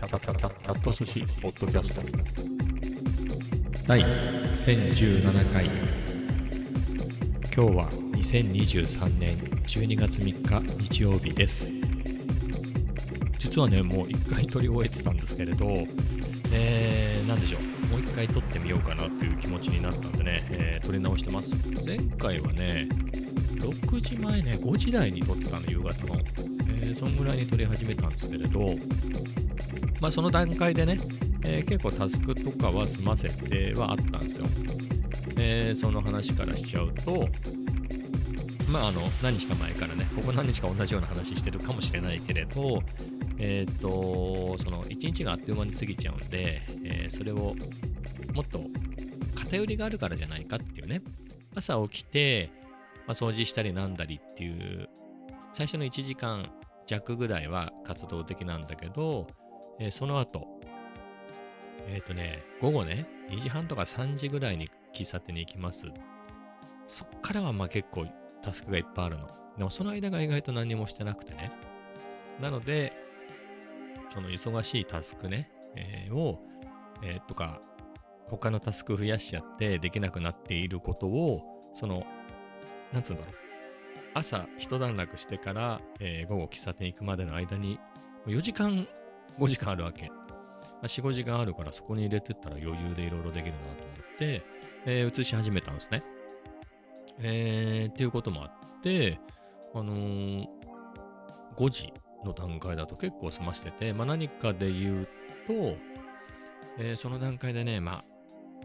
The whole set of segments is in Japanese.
キャタキャタキャット寿司ポッドキャスト。第1017回。今日は2023年12月3日日曜日です。実はねもう1回撮り終えてたんですけれどえー、なんでしょう。もう1回撮ってみようかなっていう気持ちになったんでね、えー、撮り直してます。前回はね6時前ね5時台に撮ってたの夕方の。えー、そんぐらいに撮り始めたんですけれど、まあ、その段階でね、えー、結構タスクとかは済ませてはあったんですよ。えー、その話からしちゃうと、まあ、あの、何日か前からね、ここ何日か同じような話してるかもしれないけれど、えっ、と、その1日があっという間に過ぎちゃうんで、えそれをもっと偏りがあるからじゃないかっていうね、朝起きて、まあ、掃除したりなんだりっていう最初の1時間弱ぐらいは活動的なんだけど、えー、その後、えっ、ー、とね、午後ね、2時半とか3時ぐらいに喫茶店に行きます。そっからはまあ結構タスクがいっぱいあるの。でもその間が意外と何もしてなくてね。なので、その忙しいタスクね、えー、を、えー、とか、他のタスク増やしちゃってできなくなっていることを、その、なんつうんだろう。朝一段落してから、えー、午後喫茶店行くまでの間に、4時間、5時間あるわけ。まあ、4、5時間あるからそこに入れてったら余裕でいろいろできるなと思って、えー、移し始めたんですね。えー、っていうこともあって、あのー、5時の段階だと結構済ましてて、まあ、何かで言うと、えー、その段階でね、まあ、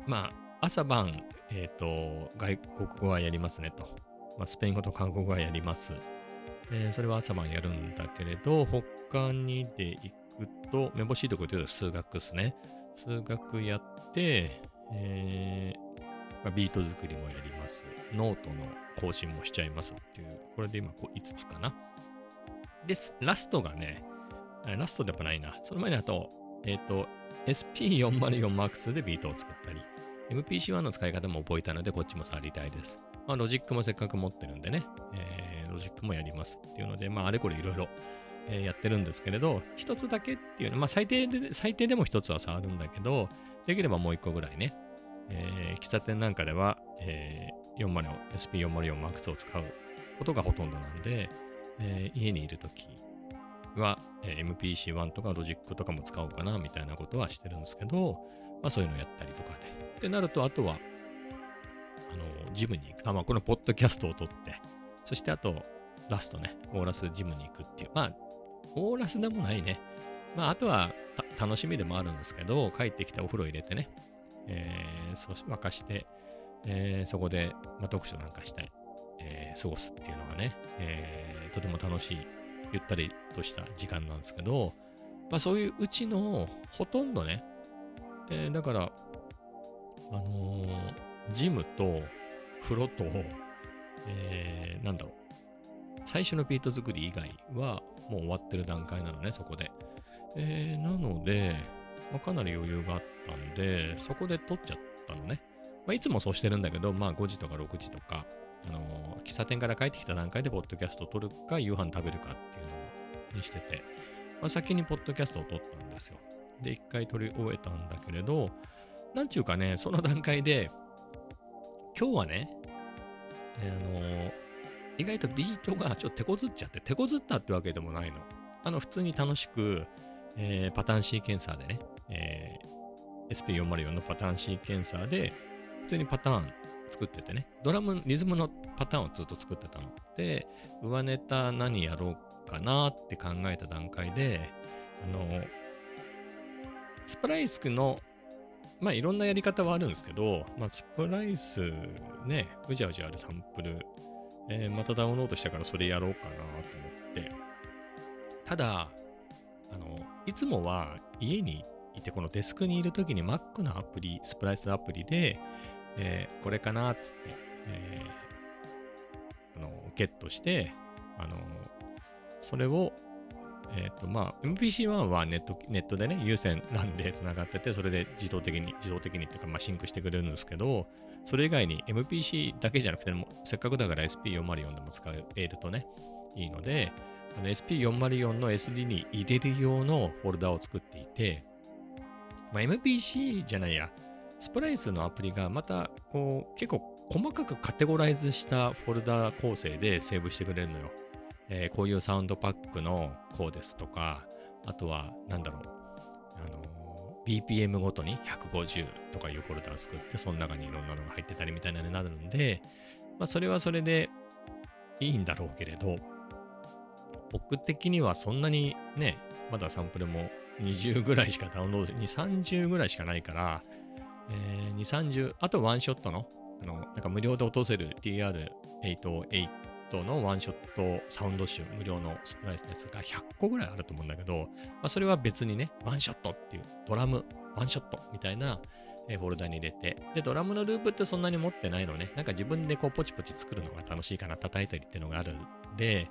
まあ、朝晩、えっ、ー、と、外国語はやりますねと。まあ、スペイン語と韓国語はやります。えー、それは朝晩やるんだけれど、他にで行と、めぼしいとこで言うと数学ですね。数学やって、えーま、ビート作りもやります。ノートの更新もしちゃいますっていう、これで今こう5つかな。で、ラストがね、ラストでもないな。その前にあと、えっ、ー、と、SP404MAX でビートを作ったり、MPC1 の使い方も覚えたので、こっちも触りたいです。まあ、ロジックもせっかく持ってるんでね、えー、ロジックもやりますっていうので、まあ、あれこれいろいろえやってるんですけれど、一つだけっていうのは、まあ、最低で、最低でも一つは触るんだけど、できればもう一個ぐらいね、えー、喫茶店なんかでは、えー、40 SP404MAX を使うことがほとんどなんで、えー、家にいるときは、えー、MPC1 とかロジックとかも使おうかなみたいなことはしてるんですけど、まあそういうのやったりとかで。ってなると、あとは、あの、ジムに行く。あ、まあ、このポッドキャストを撮って、そしてあと、ラストね、オーラスジムに行くっていう。まあ、オーラスでもないね。まあ、あとは楽しみでもあるんですけど、帰ってきてお風呂入れてね、えー、そう沸かして、えー、そこで、まあ、読書なんかして、えー、過ごすっていうのがね、えー、とても楽しい、ゆったりとした時間なんですけど、まあ、そういううちのほとんどね、えー、だから、あのー、ジムと風呂と、えー、なんだろう。最初のビート作り以外はもう終わってる段階なのね、そこで。えー、なので、まあ、かなり余裕があったんで、そこで撮っちゃったのね。まあ、いつもそうしてるんだけど、まあ5時とか6時とか、あのー、喫茶店から帰ってきた段階でポッドキャストを撮るか、夕飯食べるかっていうのにしてて、まあ、先にポッドキャストを撮ったんですよ。で、一回撮り終えたんだけれど、なんちゅうかね、その段階で、今日はね、あのー、意外とビートがちょっと手こずっちゃって、手こずったってわけでもないの。あの、普通に楽しく、えー、パターンシーケンサーでね、えー、SP404 のパターンシーケンサーで、普通にパターン作っててね、ドラム、リズムのパターンをずっと作ってたの。で、上ネタ何やろうかなって考えた段階で、あの、スプライスのまあいろんなやり方はあるんですけど、まあスプライスね、うじゃうじゃあるサンプル、えー、またダウンロードしたからそれやろうかなと思って。ただ、あの、いつもは家にいて、このデスクにいる時に Mac のアプリ、スプライスアプリで、えー、これかなっつって、えー、あの、ゲットして、あの、それをえっ、ー、と、まあ、MPC-1 はネット、ネットでね、有線 LAN で繋がってて、それで自動的に、自動的にっていうか、まあ、シンクしてくれるんですけど、それ以外に MPC だけじゃなくても、せっかくだから SP404 でも使えるとね、いいので、の SP404 の SD に入れる用のフォルダを作っていて、まあ、MPC じゃないや、スプライスのアプリがまたこう結構細かくカテゴライズしたフォルダ構成でセーブしてくれるのよ。えー、こういうサウンドパックのこうですとか、あとは、なんだろう、あのー、BPM ごとに150とかいうフォルダを作って、その中にいろんなのが入ってたりみたいなのになるんで、まあ、それはそれでいいんだろうけれど、僕的にはそんなにね、まだサンプルも20ぐらいしかダウンロード、2、30ぐらいしかないから、えー、2、30、あとワンショットの、あの、なんか無料で落とせる TR808 のワンショットサウンド集、無料のスプライスのやつが100個ぐらいあると思うんだけど、まあ、それは別にね、ワンショットっていうドラム、ワンショットみたいなフォルダに入れて、で、ドラムのループってそんなに持ってないのね、なんか自分でこうポチポチ作るのが楽しいかな、叩いたりっていうのがあるんで、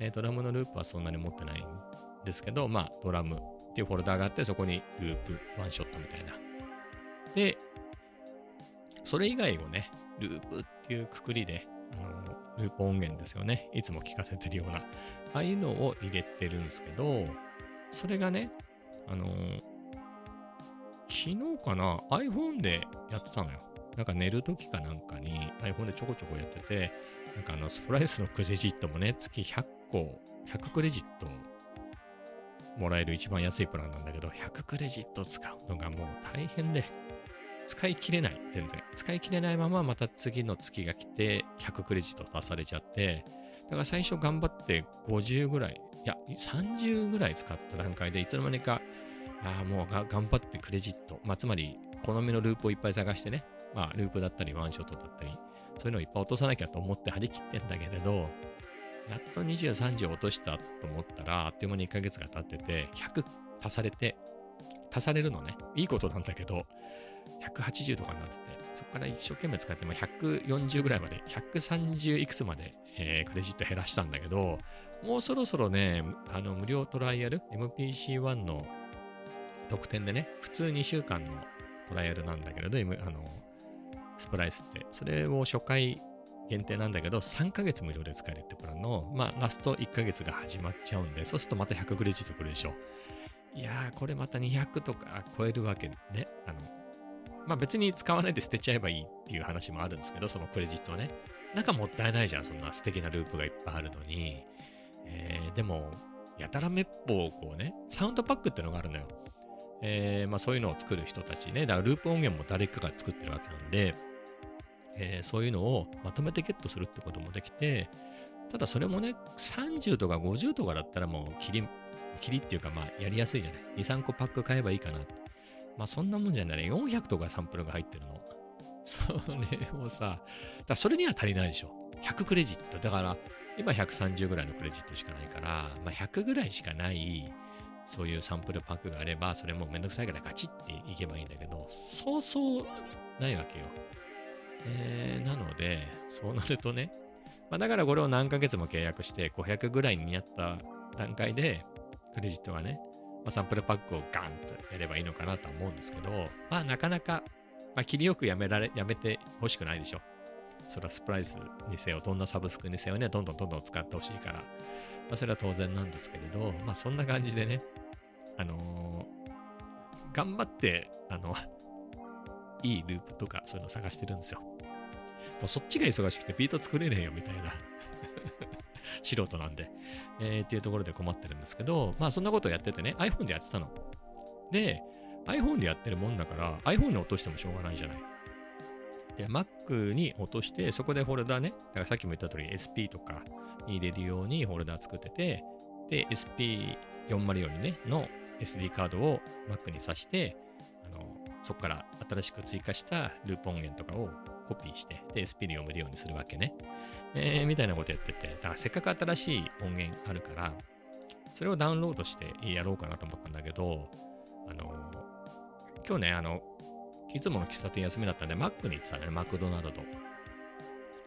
えー、ドラムのループはそんなに持ってないんですけど、まあ、ドラムっていうフォルダがあって、そこにループ、ワンショットみたいな。で、それ以外をね、ループっていうくくりで、ループ音源ですよね。いつも聞かせてるような。ああいうのを入れてるんですけど、それがね、あのー、昨日かな iPhone でやってたのよ。なんか寝るときかなんかに iPhone でちょこちょこやってて、なんかあのスプライスのクレジットもね、月100個、100クレジットもらえる一番安いプランなんだけど、100クレジット使うのがもう大変で、使い切れない、全然。使い切れないまままた次の月が来て100クレジット足されちゃって、だから最初頑張って50ぐらい、いや、30ぐらい使った段階でいつの間にか、ああ、もう頑張ってクレジット、まあ、つまり好みのループをいっぱい探してね、まあ、ループだったりワンショットだったり、そういうのをいっぱい落とさなきゃと思って張り切ってんだけれど、やっと23時落としたと思ったら、あっという間に1ヶ月が経ってて、100足されて、足されるのね。いいことなんだけど、180とかになってて、そこから一生懸命使って、まあ、140ぐらいまで、130いくつまで、えー、クレジット減らしたんだけど、もうそろそろね、あの無料トライアル、MPC1 の特典でね、普通2週間のトライアルなんだけれど、M あのスプライスって、それを初回限定なんだけど、3ヶ月無料で使えるってプランの、まあ、ラスト1ヶ月が始まっちゃうんで、そうするとまた100クレジットくるでしょ。いやー、これまた200とか超えるわけね。あの、まあ別に使わないで捨てちゃえばいいっていう話もあるんですけど、そのクレジットはね。なんかもったいないじゃん、そんな素敵なループがいっぱいあるのに。えー、でも、やたらめっぽうこうね、サウンドパックってのがあるのよ。えー、まあそういうのを作る人たちね、だからループ音源も誰かが作ってるわけなんで、えー、そういうのをまとめてゲットするってこともできて、ただそれもね、30とか50とかだったらもう切り、切りっていうかまあやりやすいじゃない。2、3個パック買えばいいかな。まあそんなもんじゃないね。400とかサンプルが入ってるの。それをさ、だそれには足りないでしょ。100クレジット。だから今130ぐらいのクレジットしかないから、まあ100ぐらいしかないそういうサンプルパックがあれば、それもめんどくさいからガチっていけばいいんだけど、そうそうないわけよ。えー、なので、そうなるとね、まあ、だからこれを何ヶ月も契約して500ぐらいになった段階で、クレジットはね、まあ、サンプルパックをガンとやればいいのかなとは思うんですけど、まあなかなか、まあ、切りよくやめられ、やめてほしくないでしょ。それはスプライスにせよ、どんなサブスクにせよね、どんどんどんどん使ってほしいから。まあ、それは当然なんですけれど、まあそんな感じでね、あのー、頑張って、あの、いいループとかそういうの探してるんですよ。もうそっちが忙しくてビート作れねえよみたいな素人なんで、えー、っていうところで困ってるんですけど、まあそんなことをやっててね、iPhone でやってたの。で、iPhone でやってるもんだから、iPhone に落としてもしょうがないじゃない。で、Mac に落として、そこでフォルダね、だからさっきも言った通り SP とかに入れるようにフォルダ作ってて、で、SP404 にね、の SD カードを Mac に挿して、あのそこから新しく追加したループ音源とかをコピーして、で、SP に読めるようにするわけね。えー、みたいなことやってて、だからせっかく新しい音源あるから、それをダウンロードしてやろうかなと思ったんだけど、あの今日ね、あの、いつもの喫茶店休みだったんで、マックに行ってたね、マクドナルド。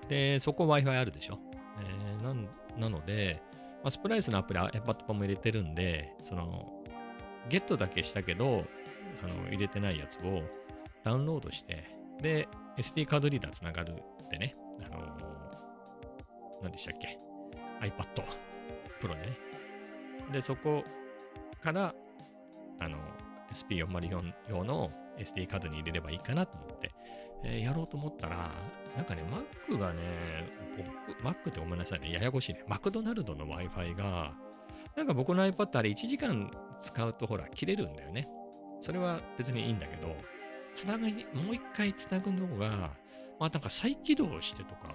で、そこ Wi-Fi あるでしょ？えー、なんなので、まあ、スプライスのアプリ、iPad パも入れてるんで、その、ゲットだけしたけど、あの入れてないやつをダウンロードして、で、SD カードリーダーつながるってね、あのー、何でしたっけ ?iPad Pro でね、で、そこから、あの、SP404 用の SD カードに入れればいいかなと思って、えー、やろうと思ったら、なんかね、Mac がね、僕、Mac ってごめんなさいね、ややこしいね。マクドナルドの Wi-Fi が、なんか僕の iPad あれ1時間使うとほら、切れるんだよね。それは別にいいんだけど、つながり、もう一回つなぐのが、まあなんか再起動してとか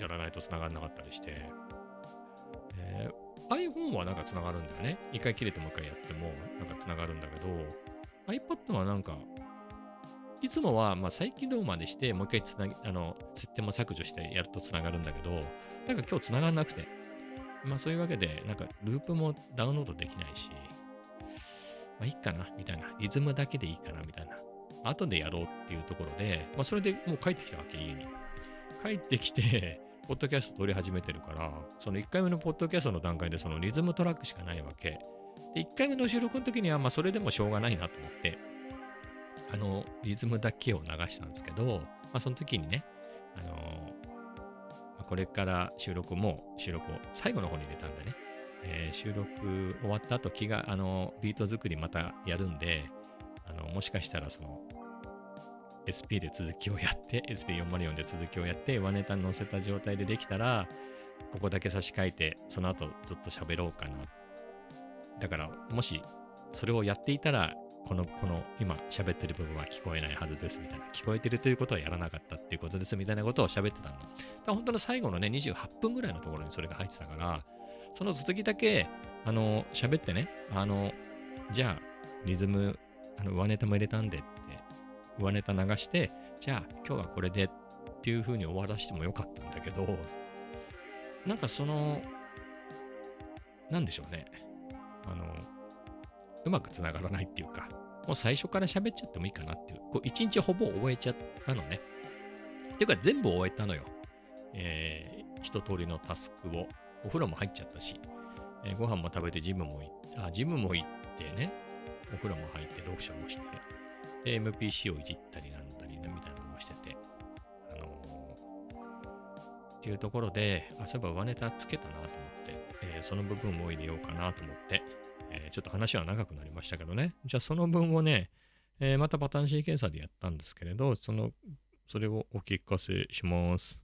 やらないとつながんなかったりして、えー、iPhone はなんかつながるんだよね。一回切れてもう一回やってもなんかつながるんだけど、iPad はなんか、いつもはま再起動までして、もう一回つなぎ、あの、設定も削除してやるとつながるんだけど、なんか今日つながんなくて、まあそういうわけで、なんかループもダウンロードできないし、まあいいかな、みたいな。リズムだけでいいかな、みたいな。後でやろうっていうところで、まあそれでもう帰ってきたわけ、家に。帰ってきて、ポッドキャスト撮り始めてるから、その1回目のポッドキャストの段階でそのリズムトラックしかないわけ。で、1回目の収録の時には、まあそれでもしょうがないなと思って、あの、リズムだけを流したんですけど、まあその時にね、あのま、これから収録も収録を最後の方に入れたんでね、えー、収録終わった後気が、あの、ビート作りまたやるんで、あの、もしかしたらその、SP で続きをやって、SP404 で続きをやって、ワネタに載せた状態でできたら、ここだけ差し替えて、その後ずっと喋ろうかな。だから、もし、それをやっていたら、この、この、今喋ってる部分は聞こえないはずですみたいな。聞こえてるということはやらなかったっていうことですみたいなことを喋ってたんだ。本当の最後のね、28分ぐらいのところにそれが入ってたから、その続きだけ、あの、喋ってね、あの、じゃあ、リズム、あの、上ネタも入れたんでっ、上ネタ流して、じゃあ、今日はこれでっていう風に終わらしてもよかったんだけど、なんかその、なんでしょうね。あの、うまくつながらないっていうか、もう最初から喋っちゃってもいいかなっていう、こう一日ほぼ終えちゃったのね。っていうか全部終えたのよ。えー、一通りのタスクを。お風呂も入っちゃったし、えー、ご飯も食べてジムも行って、あ、ジムも行ってね、お風呂も入って読書もして、で、MPC をいじったりなんだりね、みたいなのもしてて、あのー、っていうところで、あ、そういえば上ネタつけたなと思って、えー、その部分を入れようかなと思って、えー、ちょっと話は長くなりましたけどね、じゃあその分をね、えー、またパターンシーケンサーでやったんですけれど、その、それをお聞かせします。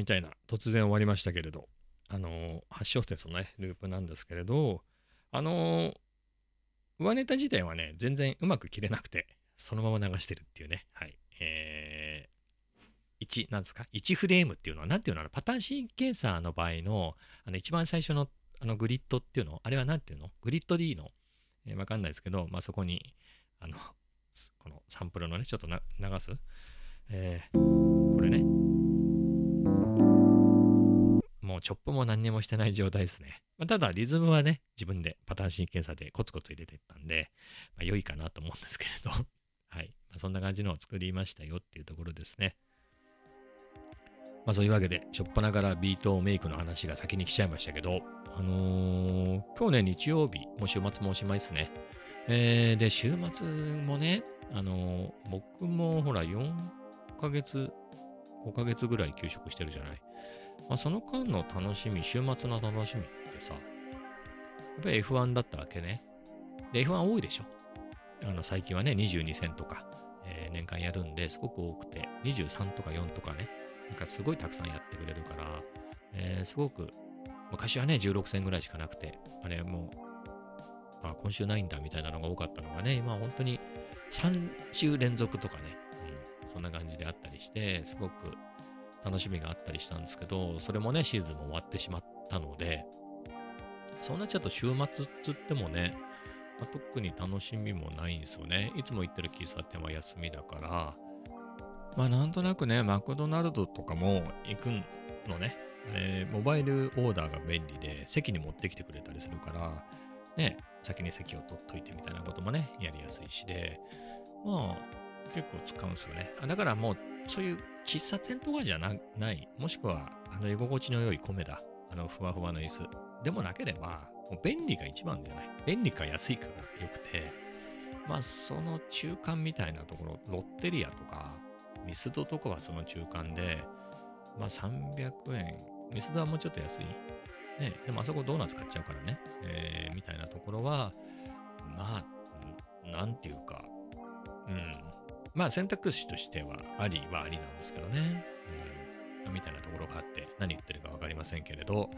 みたいな、突然終わりましたけれど、あのー、8小節のね、ループなんですけれど、あのー、上ネタ自体はね、全然うまく切れなくて、そのまま流してるっていうね、はい。えー、1、なんですか ?1 フレームっていうのは、なんていうの？パターンシーンケンサーの場合の、あの、一番最初の、あの、グリッドっていうの？あれはなんていうの？グリッド D の、えー、わかんないですけど、まあ、そこに、あの、このサンプルのね、ちょっと流す。えー、これね、チョップも何にもしてない状態ですね。まあ、ただリズムはね、自分でパターンシーケンサーでコツコツ入れていったんで、まあ、良いかなと思うんですけれど、はい。まあ、そんな感じのを作りましたよっていうところですね。まあそういうわけで、しょっぱながらビートメイクの話が先に来ちゃいましたけど、あのー、今日ね、日曜日、もう週末もおしまいですね。えー、で、週末もね、あのー、僕もほら4ヶ月、5ヶ月ぐらい休職してるじゃない。まあ、その間の楽しみ、週末の楽しみってさ、やっぱり F1 だったわけね。で、F1 多いでしょ。あの、最近はね、22戦とか、えー、年間やるんで、すごく多くて、23とか4とかね、なんかすごいたくさんやってくれるから、えー、すごく、昔はね、16戦ぐらいしかなくて、あれもう、あ、今週ないんだみたいなのが多かったのがね、今本当に3週連続とかね、うん、そんな感じであったりして、すごく楽しみがあったりしたんですけど、それもね、シーズンも終わってしまったので、そうなっちゃうと週末っつってもね、まあ、特に楽しみもないんですよね。いつも行ってる喫茶店は休みだから、まあなんとなくね、マクドナルドとかも行くのね。えー、モバイルオーダーが便利で、席に持ってきてくれたりするから、ね、先に席を取っといてみたいなこともね、やりやすいしで、まあ、結構使うんですよね。あだからもう、そういう喫茶店とかじゃない、もしくは、あの居心地の良い米だ、あのふわふわの椅子。でもなければ、もう便利が一番じゃない。便利か安いかが良くて、まあ、その中間みたいなところ、ロッテリアとか、ミスドとかはその中間で、まあ300円、ミスドはもうちょっと安い。ね、でもあそこドーナツ買っちゃうからね、えー、みたいなところは、まあ、なんていうか、うん、まあ選択肢としてはありはありなんですけどね、うん、みたいなところがあって、何言ってるか分かりませんけれど、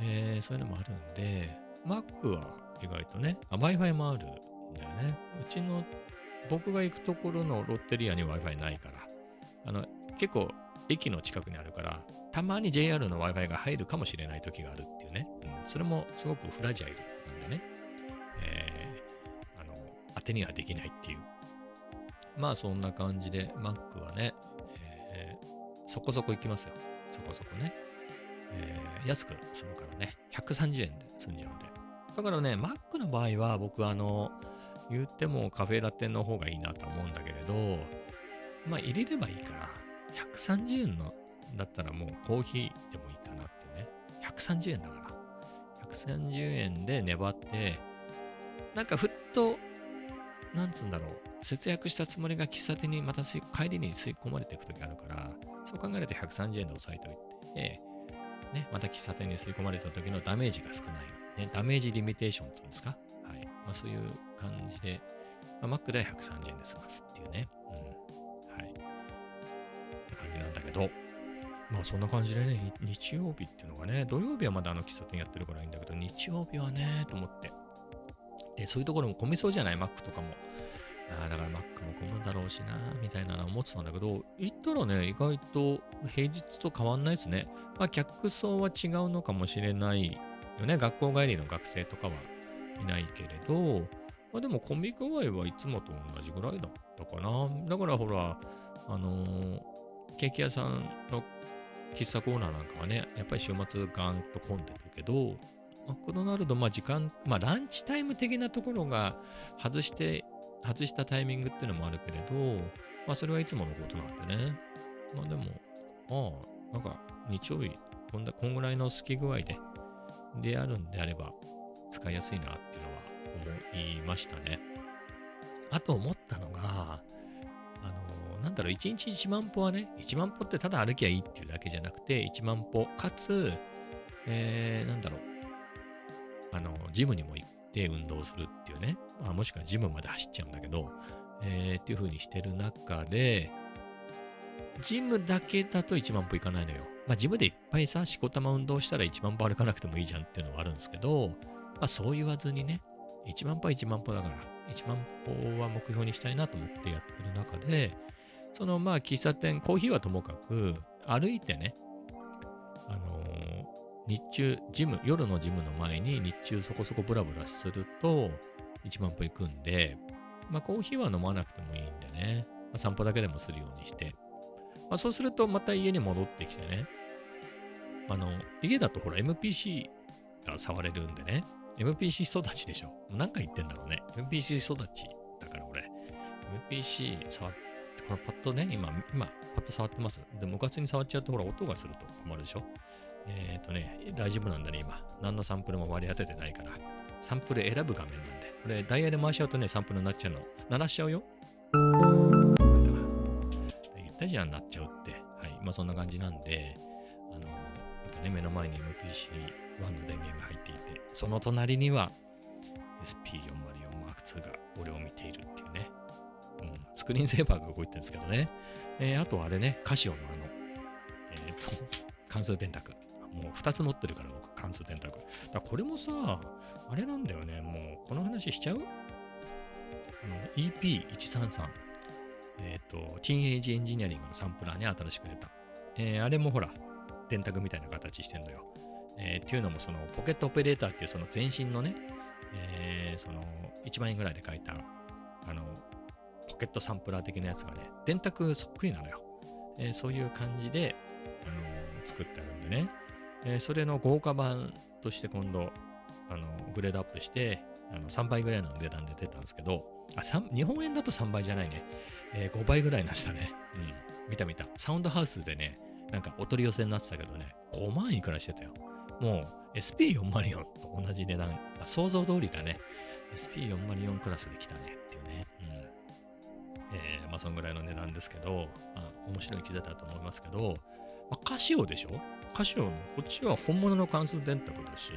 えー、そういうのもあるんで、Mac は意外とね、Wi-Fi もあるんだよね。うちの、僕が行くところのロッテリアに Wi-Fi ないから、あの、結構駅の近くにあるから、たまに JR の Wi-Fi が入るかもしれない時があるっていうね。うん、それもすごくフラジャイルなんでね。えー、あの、当てにはできないっていう。まあそんな感じで Mac はね、えー、そこそこ行きますよ。そこそこね。えー、安く済むからね。130円で済んじゃうんで。だからね、Mac の場合は僕はあの、言ってもカフェラテの方がいいなと思うんだけれど、まあ入れればいいから、130円のだったらもうコーヒーでもいいかなってね。130円だから。130円で粘って、なんかふっと、なんつうんだろう、節約したつもりが喫茶店にまた帰りに吸い込まれていくときあるから、そう考えると130円で抑えておいて、ね、また喫茶店に吸い込まれた時のダメージが少ない。ね、ダメージリミテーションっていうんですか？はい。まあそういう感じで、まあ、Mac で130円で済ますっていうね。うん。はい。って感じなんだけど、まあそんな感じでね、日曜日っていうのがね、土曜日はまだあの喫茶店やってるからいいんだけど、日曜日はね、と思って。で、そういうところも混みそうじゃない ?Mac とかも。あだから Mac も混むだろうしな、みたいなの思ってたんだけど、行ったらね、意外と平日と変わんないですね。まあ客層は違うのかもしれないよね。学校帰りの学生とかはいないけれど、まあでも混み具合はいつもと同じぐらいだったかな。だからほら、あのー、ケーキ屋さんの喫茶コーナーなんかはね、やっぱり週末ガンと混んでるけど、マクドナルド、まあ時間、まあランチタイム的なところが外して、外したタイミングっていうのもあるけれど、まあそれはいつものことなんでね。まあでも、まあ、なんか日曜日、こんだこんぐらいの好き具合で、であるんであれば、使いやすいなっていうのは思いましたね。あと思ったのが、あのなんだろう、1日1万歩はね、1万歩ってただ歩きゃいいっていうだけじゃなくて、1万歩、かつ、えー、なんだろう、あの、ジムにも行って運動するっていうね、まあ、もしくはジムまで走っちゃうんだけど、えー、っていう風にしてる中で、ジムだけだと1万歩いかないのよ。まあ、ジムでいっぱいさ、しこたま運動したら1万歩歩かなくてもいいじゃんっていうのはあるんですけど、まあ、そう言わずにね、1万歩は1万歩だから、1万歩は目標にしたいなと思ってやってる中で、そのまあ喫茶店、コーヒーはともかく、歩いてね、あの、日中、ジム、夜のジムの前に日中そこそこブラブラすると1万歩行くんで、まあコーヒーは飲まなくてもいいんでね、まあ、散歩だけでもするようにして、まあそうするとまた家に戻ってきてね、あの、家だとほら MPC が触れるんでね、MPC 育ちでしょ。何回言ってんだろうね。MPC 育ちだから俺、MPC 触ってこれパッとね、今、今、パッと触ってます。で、無活に触っちゃうと、ほら、音がすると困るでしょえっ、ー、とね、大丈夫なんだね、今。何のサンプルも割り当ててないから。サンプル選ぶ画面なんで。これ、ダイヤで回しちゃうとね、サンプルになっちゃうの。鳴らしちゃうよ。言ったじゃん、なっちゃうって。はい。まあ、そんな感じなんで、あの、やっぱね、目の前に MPC-1 の電源が入っていて、その隣には SP404M2 が俺を見ているっていうね。うん、スクリーンセーバーが動いてるんですけどね。えー、あとあれね、カシオのあの、えっ、ー、と、関数電卓。もう2つ持ってるから僕、関数電卓。だこれもさ、あれなんだよね、もうこの話しちゃう？あの EP133。えっ、ー、と、ティーンエイジエンジニアリングのサンプラーね、新しく出た。えー、あれもほら、電卓みたいな形してんのよ。えー、っていうのも、その、ポケットオペレーターっていうその前身のね、えー、その、1万円ぐらいで書いた、あの、ポケットサンプラー的なやつがね、電卓そっくりなのよ。えー、そういう感じで、あのー、作ってあるんでね。えー、それの豪華版として今度、あのグレードアップして、あの3倍ぐらいの値段で出たんですけど、あ日本円だと3倍じゃないね、えー、5倍ぐらいなしたね。うん、見た見た。サウンドハウスでね、なんかお取り寄せになってたけどね、5万いくらしてたよ。もう SP404 と同じ値段、想像通りだね。SP404 クラスで来たねっていうね。うん。えー、まあそんぐらいの値段ですけど、まあ、面白い機材だと思いますけど、カシオでしょ？カシオの、こっちは本物の関数電卓だし、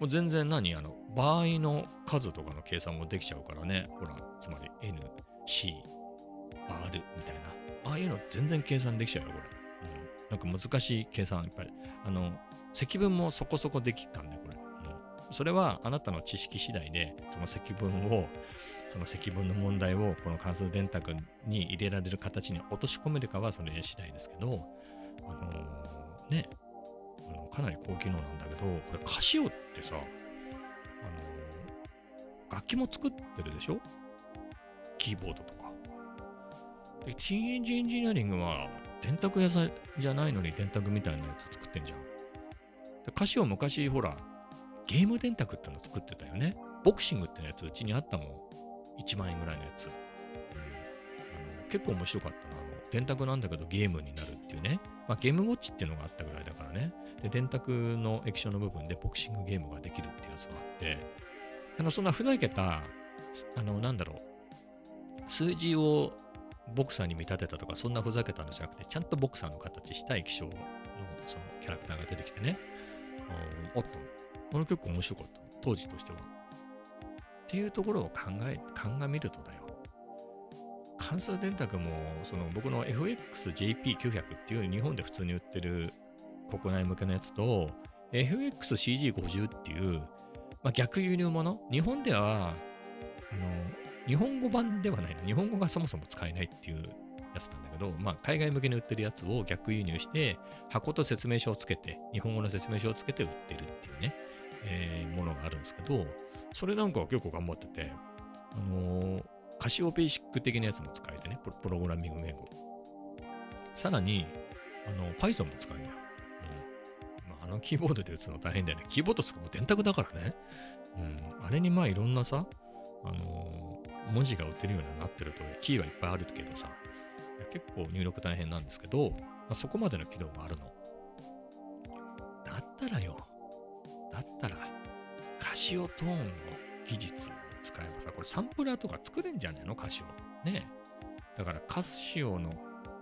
もう全然何？あの、場合の数とかの計算もできちゃうからね。ほら、つまり N、C、R みたいな。ああいうの全然計算できちゃうよ、これ。うん。なんか難しい計算、やっぱり。あの、積分もそこそこできっかんね、これ。うん。それはあなたの知識次第で、その積分を、その積分の問題をこの関数電卓に入れられる形に落とし込めるかはそれ次第ですけど、あのー、ね、あのかなり高機能なんだけど、これカシオってさ、あのー、楽器も作ってるでしょ？キーボードとか。で、ティーンエンジエンジニアリングは電卓屋さんじゃないのに電卓みたいなやつ作ってんじゃん。でカシオ昔ほら、ゲーム電卓っての作ってたよね。ボクシングってのやつうちにあったもん。1万円ぐらいのやつ。うん、あの結構面白かったな。あの電卓なんだけどゲームになるいうね。まあ、ゲームウォッチっていうのがあったぐらいだからね。で、電卓の液晶の部分でボクシングゲームができるっていうやつがあって、あの、そんなふざけた、あの、なんだろう、数字をボクサーに見立てたとか、そんなふざけたのじゃなくて、ちゃんとボクサーの形した液晶のそのキャラクターが出てきてね、あった。これ結構面白かった。当時としては。っていうところを考え、鑑みるとだよ。関数電卓も、その僕の FXJP900 っていう日本で普通に売ってる国内向けのやつと、FXCG50 っていう、まあ、逆輸入もの日本では、あの、日本語版ではない。日本語がそもそも使えないっていうやつなんだけど、まあ、海外向けに売ってるやつを逆輸入して、箱と説明書をつけて、日本語の説明書をつけて売ってるっていうね、えー、ものがあるんですけど、それなんかは結構頑張ってて、あのー、カシオベーシック的なやつも使えてね、プログラミング言語。さらに、あの、Python も使えるんだよ。うん。まあ、あのキーボードで打つの大変だよね。キーボード使うの電卓だからね。うん。あれにまあいろんなさ、あのー、文字が打てるようになってると、キーはいっぱいあるけどさ、結構入力大変なんですけど、まあ、そこまでの機能があるの。だったらよ、だったら、カシオトーンの技術を使えばさ、これサンプラーとか作れんじゃねえの？カシオ。ねだからカシオの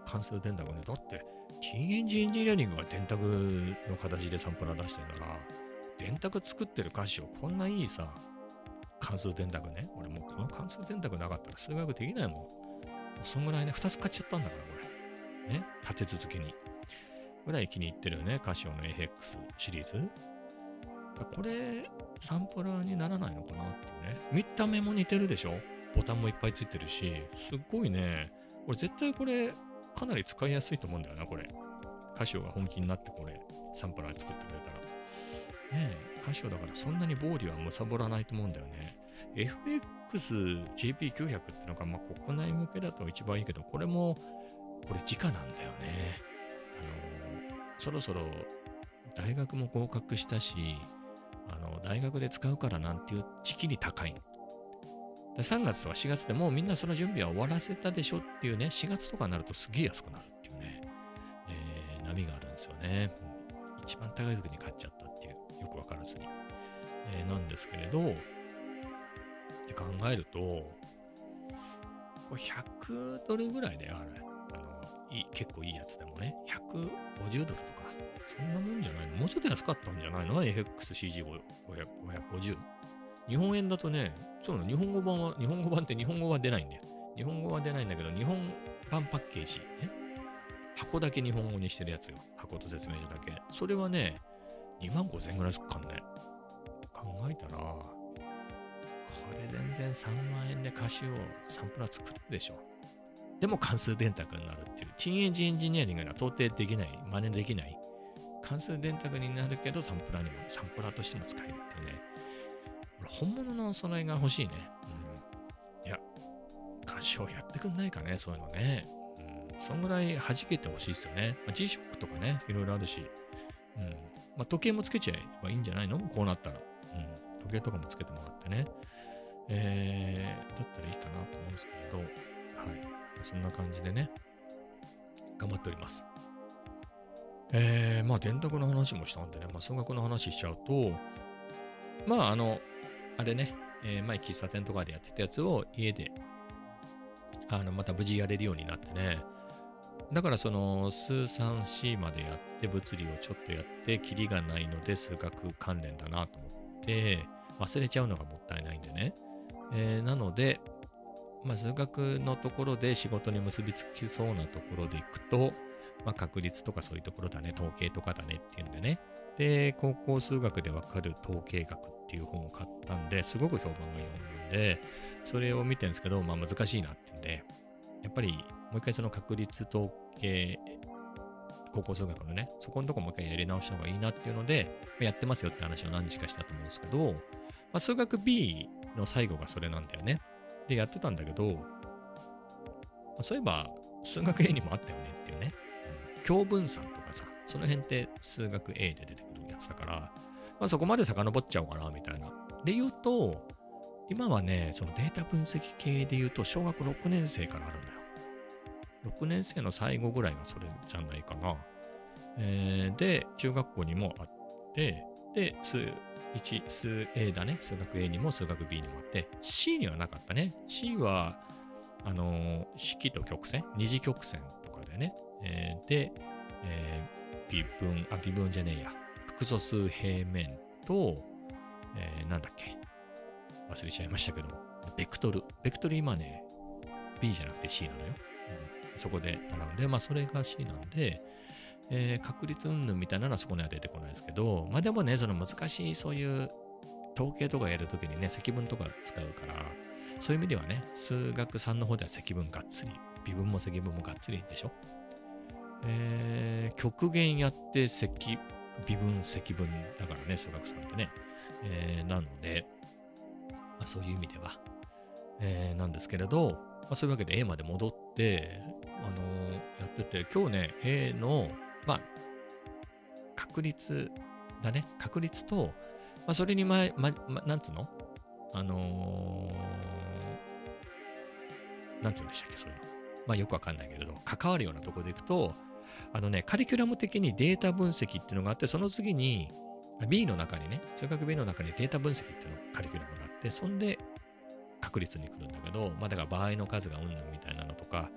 関数電卓ね、だって、キーエンジエンジニアリングが電卓の形でサンプラー出してるなら、電卓作ってるカシオ、こんないいさ、関数電卓ね。俺もうこの関数電卓なかったら数学できないもん。もそんぐらいね、2つ買っちゃったんだから、これ。ね、立て続けに。ぐらい気に入ってるよね、カシオの AX シリーズ。これ、サンプラーにならないのかなってね。見た目も似てるでしょ？ボタンもいっぱいついてるし、すっごいね、俺絶対これ、かなり使いやすいと思うんだよな、これ。カシオが本気になってこれ、サンプラー作ってくれたら。ねえ、カシオだからそんなにボーディは貪らないと思うんだよね。FXGP900 ってのが、まあ、国内向けだと一番いいけど、これも、これ直なんだよね。あの、そろそろ大学も合格したし、あの、大学で使うからなんていう時期に高い。3月とか4月でもうみんなその準備は終わらせたでしょっていうね、4月とかになるとすげえ安くなるっていうね、えー、波があるんですよね。一番高い時に買っちゃったっていう、よくわからずに。えー、なんですけれど、って考えると、これ100ドルぐらいである。あのいい結構いいやつでもね、150ドルとか、そんなもんじゃないの？もうちょっと安かったんじゃないの ?FXCG550。日本円だとね、そうなの、日本語版は、日本語版って日本語は出ないんだよ。日本語は出ないんだけど、日本版パッケージ、ね、箱だけ日本語にしてるやつよ。箱と説明書だけ。それはね、2万5千ぐらいすっかんね。考えたら、これ全然3万円で歌詞をサンプラー作るでしょ。でも関数電卓になるっていう。チンエンジエンジニアリングが到底できない、真似できない。関数電卓になるけど、サンプラーにも、サンプラーとしても使えるっていうね。本物の備えが欲しいね。うん。いや、歌詞をやってくんないかね、そういうのね。うん。そんぐらい弾けてほしいですよね。まあ、G-SHOCK とかね、いろいろあるし。うん。まあ、時計もつけちゃえばいいんじゃないの？こうなったら。うん。時計とかもつけてもらってね。えー、だったらいいかなと思うんですけど、はい。そんな感じでね、頑張っております。えー、まあ電卓の話もしたんでね、まあ数学の話しちゃうと、まああの、あれね、えー、前喫茶店とかでやってたやつを家で、あの、また無事やれるようになってね、だからその数 3C までやって物理をちょっとやってキリがないので数学関連だなと思って忘れちゃうのがもったいないんでね。えー、なので、まあ、数学のところで仕事に結びつきそうなところでいくと、まあ、確率とかそういうところだね、統計とかだねっていうんでね。で、高校数学でわかる統計学っていう本を買ったんで、すごく評判がいい本なんで、それを見てるんですけど、まあ難しいなっていうんで、やっぱりもう一回その確率統計、高校数学のね、そこのとこもう一回やり直した方がいいなっていうので、やってますよって話を何日かしたと思うんですけど、まあ、数学 B の最後がそれなんだよね。で、やってたんだけど、まあ、そういえば数学 A にもあったよねっていうね。共分散とかさ、その辺って数学 A で出てくるやつだから、まあ、そこまで遡っちゃおうかなみたいな。で言うと、今はね、そのデータ分析系で言うと、小学6年生からあるんだよ。6年生の最後ぐらいがそれじゃないかな。えー、で、中学校にもあって、で、数1、数 A だね。数学 A にも数学 B にもあって、C にはなかったね。C は、あのー、式と曲線、二次曲線とかでね。えー、で、えー、微分、あ、微分じゃねえや。複素数平面と、えー、なんだっけ。忘れちゃいましたけど、ベクトル。ベクトル今ね、B じゃなくて C なのよ。うん、そこで習うんで、まあそれが C なんで、えー、確率云々みたいなのはそこには出てこないですけど、まあでもね、その難しいそういう統計とかやるときにね、積分とか使うから、そういう意味ではね、数学3の方では積分がっつり、微分も積分もがっつりでしょ。えー、極限やって積、微分、積分だからね、数学さんってね。えー、なので、まあ、そういう意味では、えー、なんですけれど、まあ、そういうわけで A まで戻って、あのー、やってて、今日ね、A の、まあ、確率だね、確率と、まあ、それに前、ま、ま、なんつうの？あのー、なんつうんでしたっけ、そういうの。まあ、よくわかんないけれど、関わるようなところでいくと、あのね、カリキュラム的にデータ分析っていうのがあって、その次に、B の中にね、数学 B の中にデータ分析っていうのカリキュラムがあって、そんで確率に来るんだけど、まあだから場合の数がうんぬんみたいなのとか、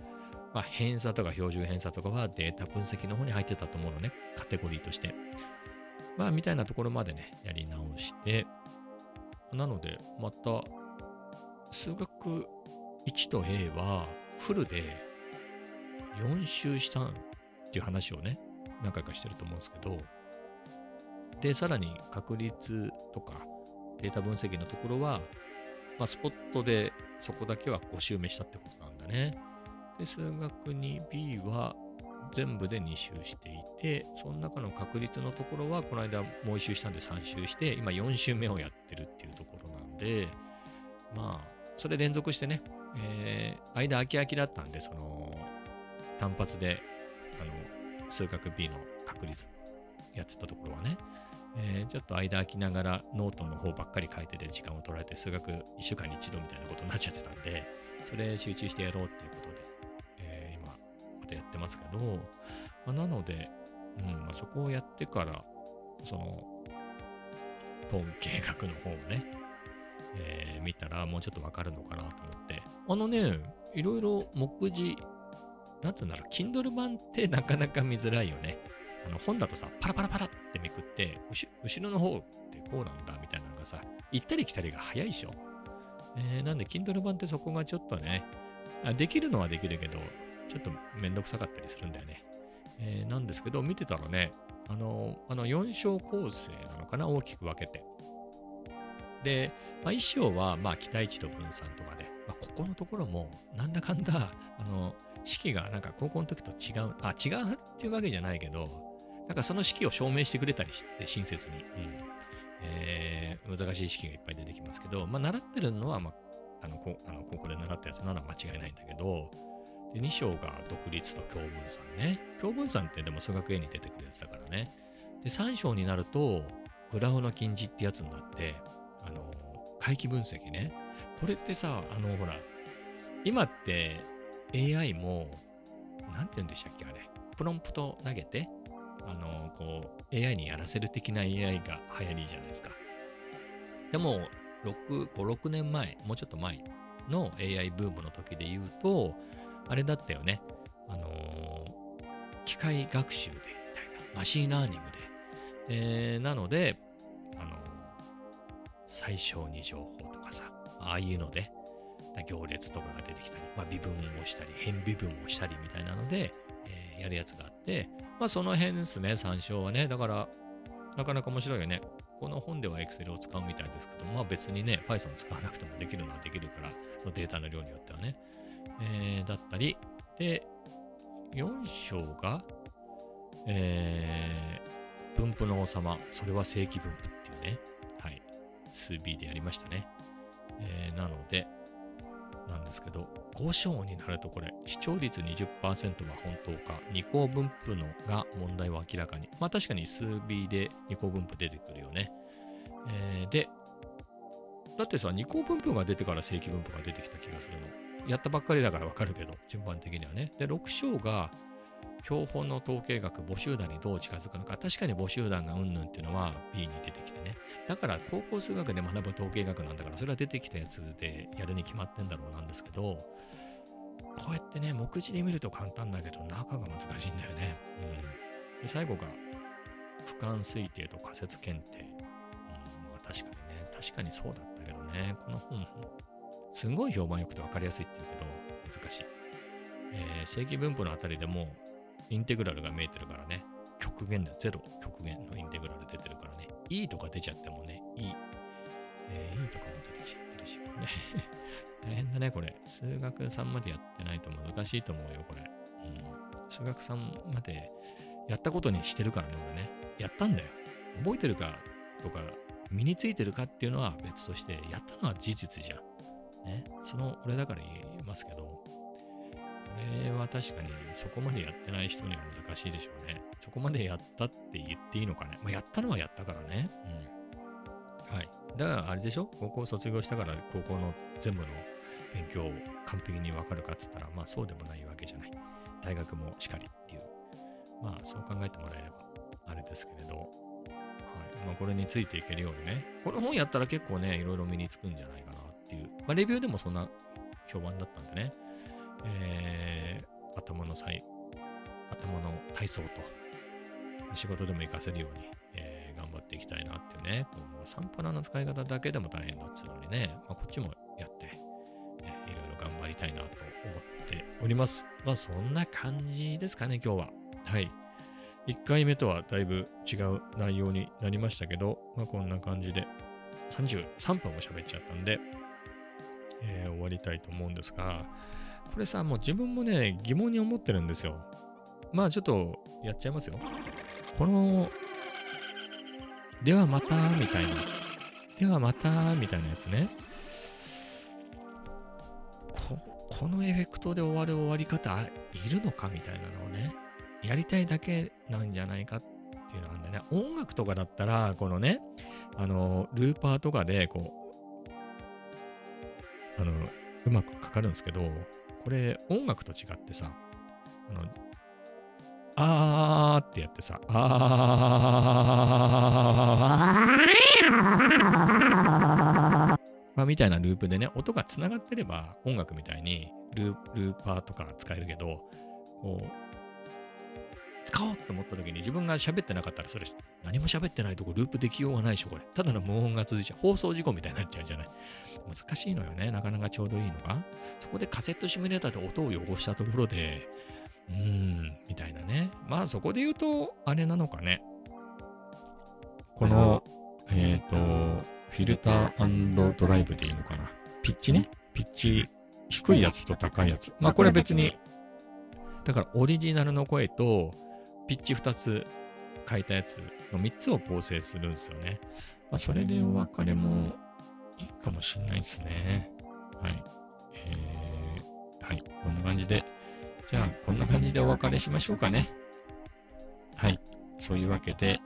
まあ偏差とか標準偏差とかはデータ分析の方に入ってたと思うのね、カテゴリーとして。まあみたいなところまでね、やり直して、なので、また、数学1と A はフルで4周したんっていう話をね、何回かしてると思うんですけど、で、さらに確率とかデータ分析のところは、まあ、スポットでそこだけは5周目したってことなんだね。で、数学に B は全部で2周していて、その中の確率のところは、この間もう1周したんで3周して、今4周目をやってるっていうところなんで、まあ、それ連続してね、えー、間空き空きだったんで、その、単発で、あの、数学 B の確率やってたところはね、えー、ちょっと間空きながらノートの方ばっかり書いてて時間を取られて数学1週間に1度みたいなことになっちゃってたんで、それ集中してやろうっていうことで、えー、今またやってますけど、まあ、なので、うんまあ、そこをやってから、その、統計学の方をね、えー、見たらもうちょっとわかるのかなと思って。あのね、いろいろ目次、なんつうんだろう、Kindle 版ってなかなか見づらいよね。あの本だとさ、パラパラパラってめくって、後ろの方ってこうなんだみたいなのがさ、行ったり来たりが早いでしょ。えー、なんで、Kindle 版ってそこがちょっとねあ、できるのはできるけど、ちょっとめんどくさかったりするんだよね。えー、なんですけど、見てたらね、あの、あの4章構成なのかな、大きく分けて。で、まあ、1章は、まあ、期待値と分散とかで、まあ、ここのところも、なんだかんだ、あの、式がなんか高校の時と違う、あ、違うっていうわけじゃないけど、なんかその式を証明してくれたりして、親切に。うんえー、難しい式がいっぱい出てきますけど、まあ、習ってるのは、まあ、あのこあの高校で習ったやつなら間違いないんだけど、で2章が独立と共分散ね。共分散ってでも数学 A に出てくるやつだからね。で、3章になると、グラフの禁じってやつになって、あの、回帰分析ね。これってさ、あの、ほら、今って AI も、なんて言うんでしたっけ、あれ。プロンプト投げて、あの、こう、AI にやらせる的な AI が流行りじゃないですか。でも、6、5、6年前、もうちょっと前の AI ブームの時で言うと、あれだったよね。あの、機械学習で、みたいな、 machine learning で。えー、なので、あの、最小に情報とかさ、ああいうので、行列とかが出てきたり、まあ、微分をしたり、変微分をしたりみたいなので、えー、やるやつがあって、まあその辺ですね、参照はね。だから、なかなか面白いよね。この本では Excel を使うみたいですけど、まあ別にね、Python 使わなくてもできるのはできるから、そのデータの量によってはね。えー、だったり、で、4章が、えー、分布の王様、それは正規分布っていうね、はい、数 B でやりましたね。えー、なので、なんですけど、5章になるとこれ、視聴率20%が本当か、二項分布のが問題を明らかに。まあ確かに数 B で2項分布出てくるよね。えー、で、だってさ、2項分布が出てから正規分布が出てきた気がするの。やったばっかりだからわかるけど、順番的にはね。で、6章が、標本の統計学、母集団にどう近づくのか。確かに母集団がうんぬんっていうのは B に出てきてね。だから高校数学で学ぶ統計学なんだから、それは出てきたやつでやるに決まってんだろうなんですけど、こうやってね、目次で見ると簡単だけど、中が難しいんだよね。うん。で、最後が、俯瞰推定と仮説検定。うん、まあ確かにね、確かにそうだったけどね、この本、すごい評判良くて分かりやすいって言うけど、難しい。えー、正規分布のあたりでも、インテグラルが見えてるからね、極限だ、ゼロ極限のインテグラル出てるからね、E とか出ちゃってもね、E、えー、E とかも出てきちゃってるし、ね、大変だね、これ。数学3までやってないと難しいと思うよ、これ。うん。数学3までやったことにしてるからね、俺ね。やったんだよ。覚えてるかとか、身についてるかっていうのは別として、やったのは事実じゃん。ね。その俺だから言いますけど、れは確かにそこまでやってない人には難しいでしょうね。そこまでやったって言っていいのかね。まあ、やったのはやったからね。うん。はい。だからあれでしょ？高校卒業したから高校の全部の勉強を完璧にわかるかっつったら、まあそうでもないわけじゃない。大学もしかりっていう。まあそう考えてもらえればあれですけれど。はい。まあこれについていけるようにね。この本やったら結構ね、いろいろ身につくんじゃないかなっていう。まあレビューでもそんな評判だったんでね。えー、頭の際、頭の体操と、仕事でも活かせるように、えー、頑張っていきたいなってね、このサンパラの使い方だけでも大変だっつうのにね、まあ、こっちもやって、えー、いろいろ頑張りたいなと思っております。まあそんな感じですかね、今日は。はい。1回目とはだいぶ違う内容になりましたけど、まあこんな感じで33分も喋っちゃったんで、えー、終わりたいと思うんですが、これさ、もう自分もね、疑問に思ってるんですよ。まあちょっとやっちゃいますよ。この、ではまた、みたいな。ではまた、みたいなやつね。ここのエフェクトで終わる終わり方いるのかみたいなのをね、やりたいだけなんじゃないかっていうのがあるんだね。音楽とかだったら、このね、あの、ルーパーとかで、こう、あの、うまくかかるんですけど、これ音楽と違ってさ、あの、あーってやってさ、あー。まあ、みたいなループでね、音がつながってれば音楽みたいにルーパーとか使えるけど、こう、使おうと思った時に自分が喋ってなかったらそれ何も喋ってないとこループできようがないでしょこれ。ただの無音が続いちゃう。放送事故みたいになっちゃうじゃない。難しいのよね。なかなかちょうどいいのが。そこでカセットシミュレーターで音を汚したところでうーんみたいなね。まあそこで言うとあれなのかね。このえっ、ー、とフィルタードライブでいいのかな。ピッチね。ピッチ低いやつと高いやつ。まあこれ別に。だからオリジナルの声とピッチ2つ書いたやつの3つを構成するんですよね。まあ、それでお別れもいいかもしんないですね。はい。えー、はい。こんな感じで。じゃあ、こんな感じでお別れしましょうかね。はい。そういうわけで、